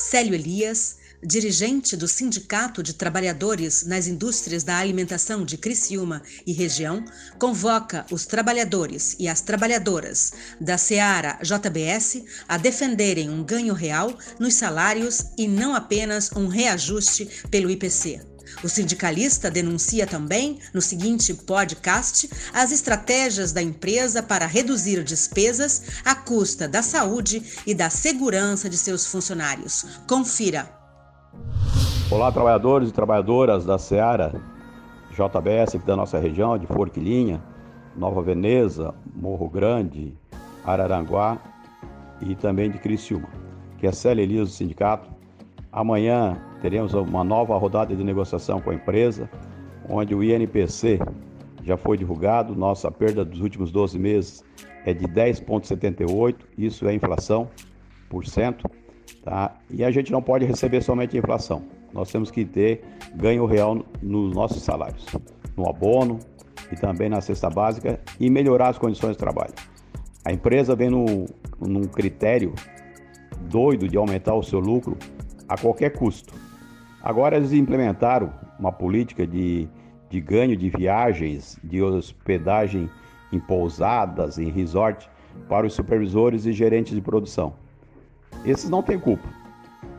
Célio Elias, dirigente do Sindicato de Trabalhadores nas Indústrias da Alimentação de Criciúma e região, convoca os trabalhadores e as trabalhadoras da Seara JBS a defenderem um ganho real nos salários e não apenas um reajuste pelo IPC. O sindicalista denuncia também, no seguinte podcast, as estratégias da empresa para reduzir despesas à custa da saúde e da segurança de seus funcionários. Confira. Olá, trabalhadores e trabalhadoras da Seara JBS aqui da nossa região, de Forquilinha, Nova Veneza, Morro Grande, Araranguá e também de Criciúma, que é Célia Elias do sindicato. Amanhã teremos uma nova rodada de negociação com a empresa, onde o INPC já foi divulgado, nossa perda dos últimos 12 meses é de 10,78, isso é inflação por cento, tá? E a gente não pode receber somente a inflação, nós temos que ter ganho real nos nossos salários, no abono e também na cesta básica e melhorar as condições de trabalho. A empresa vem no, num critério doido de aumentar o seu lucro a qualquer custo. Agora eles implementaram uma política de, de ganho de viagens, de hospedagem em pousadas, em resort, para os supervisores e gerentes de produção. Esses não têm culpa,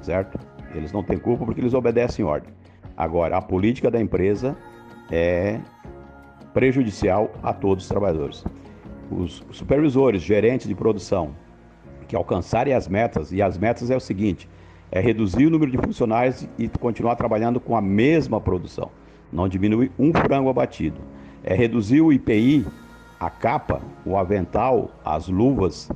certo? Eles não têm culpa porque eles obedecem ordem. Agora, a política da empresa é prejudicial a todos os trabalhadores. Os supervisores, gerentes de produção que alcançarem as metas, e as metas é o seguinte: é reduzir o número de funcionários e continuar trabalhando com a mesma produção, não diminuir um frango abatido. É reduzir o IPI, a capa, o avental, as luvas,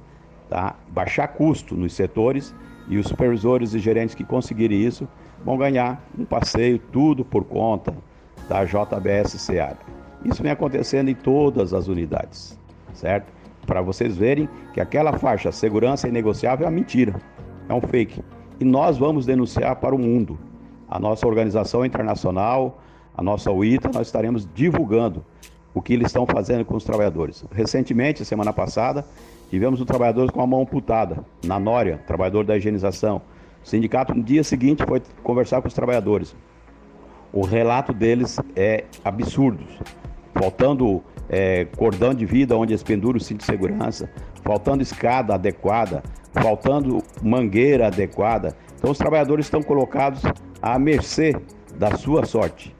tá? baixar custo nos setores e os supervisores e gerentes que conseguirem isso vão ganhar um passeio, tudo por conta da JBS Seara. Isso vem acontecendo em todas as unidades, certo? Para vocês verem que aquela faixa segurança inegociável é uma mentira, é um fake e nós vamos denunciar para o mundo. A nossa organização internacional, a nossa UITA, nós estaremos divulgando o que eles estão fazendo com os trabalhadores. Recentemente, semana passada, tivemos um trabalhador com a mão amputada, na Nória, trabalhador da higienização. O sindicato, no dia seguinte, foi conversar com os trabalhadores. O relato deles é absurdo. Faltando é, cordão de vida onde eles penduram o cinto de segurança, faltando escada adequada, faltando mangueira adequada. Então os trabalhadores estão colocados à mercê da sua sorte,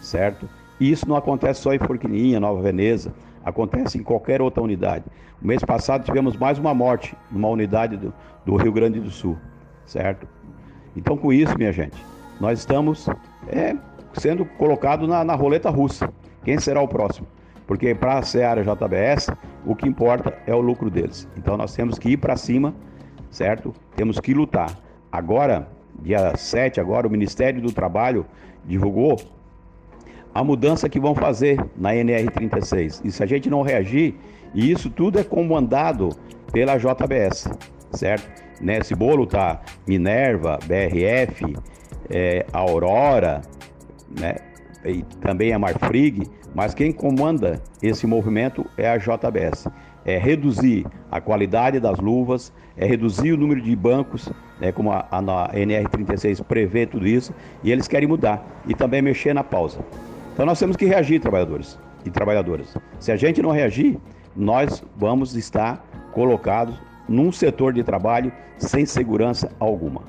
certo? E isso não acontece só em Forquilinha, Nova Veneza, acontece em qualquer outra unidade. O mês passado tivemos mais uma morte numa unidade do, do Rio Grande do Sul, certo? Então com isso, minha gente, nós estamos é, sendo colocados na, na roleta russa. Quem será o próximo? Porque para a Seara JBS, o que importa é o lucro deles. Então nós temos que ir para cima certo? Temos que lutar. Agora, dia 7, agora o Ministério do Trabalho divulgou a mudança que vão fazer na NR36. E se a gente não reagir, e isso tudo é comandado pela JBS, certo? Nesse bolo tá Minerva, BRF, é, Aurora, né? E também a Marfrig, mas quem comanda esse movimento é a JBS é reduzir a qualidade das luvas, é reduzir o número de bancos, né, como a, a, a NR36 prevê tudo isso, e eles querem mudar e também mexer na pausa. Então nós temos que reagir, trabalhadores e trabalhadoras. Se a gente não reagir, nós vamos estar colocados num setor de trabalho sem segurança alguma.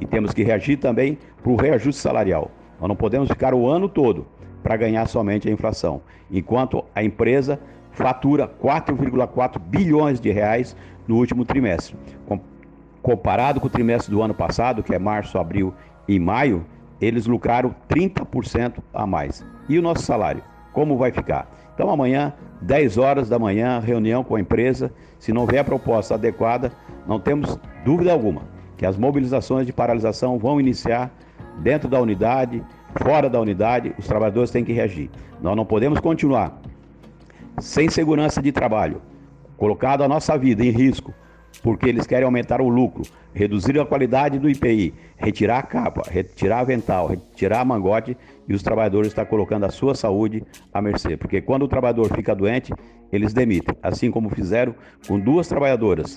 E temos que reagir também para o reajuste salarial. Nós não podemos ficar o ano todo para ganhar somente a inflação, enquanto a empresa fatura 4,4 bilhões de reais no último trimestre. Comparado com o trimestre do ano passado, que é março, abril e maio, eles lucraram 30% a mais. E o nosso salário? Como vai ficar? Então amanhã, 10 horas da manhã, reunião com a empresa. Se não vier proposta adequada, não temos dúvida alguma que as mobilizações de paralisação vão iniciar dentro da unidade, fora da unidade, os trabalhadores têm que reagir. Nós não podemos continuar sem segurança de trabalho, colocado a nossa vida em risco, porque eles querem aumentar o lucro, reduzir a qualidade do IPI, retirar a capa, retirar avental, retirar a mangote e os trabalhadores estão colocando a sua saúde à mercê. Porque quando o trabalhador fica doente, eles demitem, assim como fizeram com duas trabalhadoras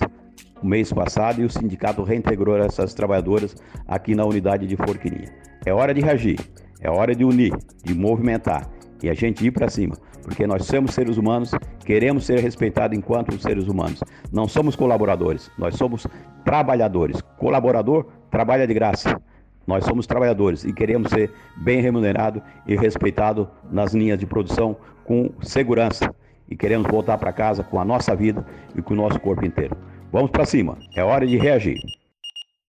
o mês passado e o sindicato reintegrou essas trabalhadoras aqui na unidade de Forquilinha. É hora de reagir, é hora de unir, de movimentar e a gente ir para cima, porque nós somos seres humanos, queremos ser respeitados enquanto seres humanos. Não somos colaboradores, nós somos trabalhadores. Colaborador trabalha de graça. Nós somos trabalhadores e queremos ser bem remunerado e respeitado nas linhas de produção com segurança e queremos voltar para casa com a nossa vida e com o nosso corpo inteiro. Vamos para cima, é hora de reagir.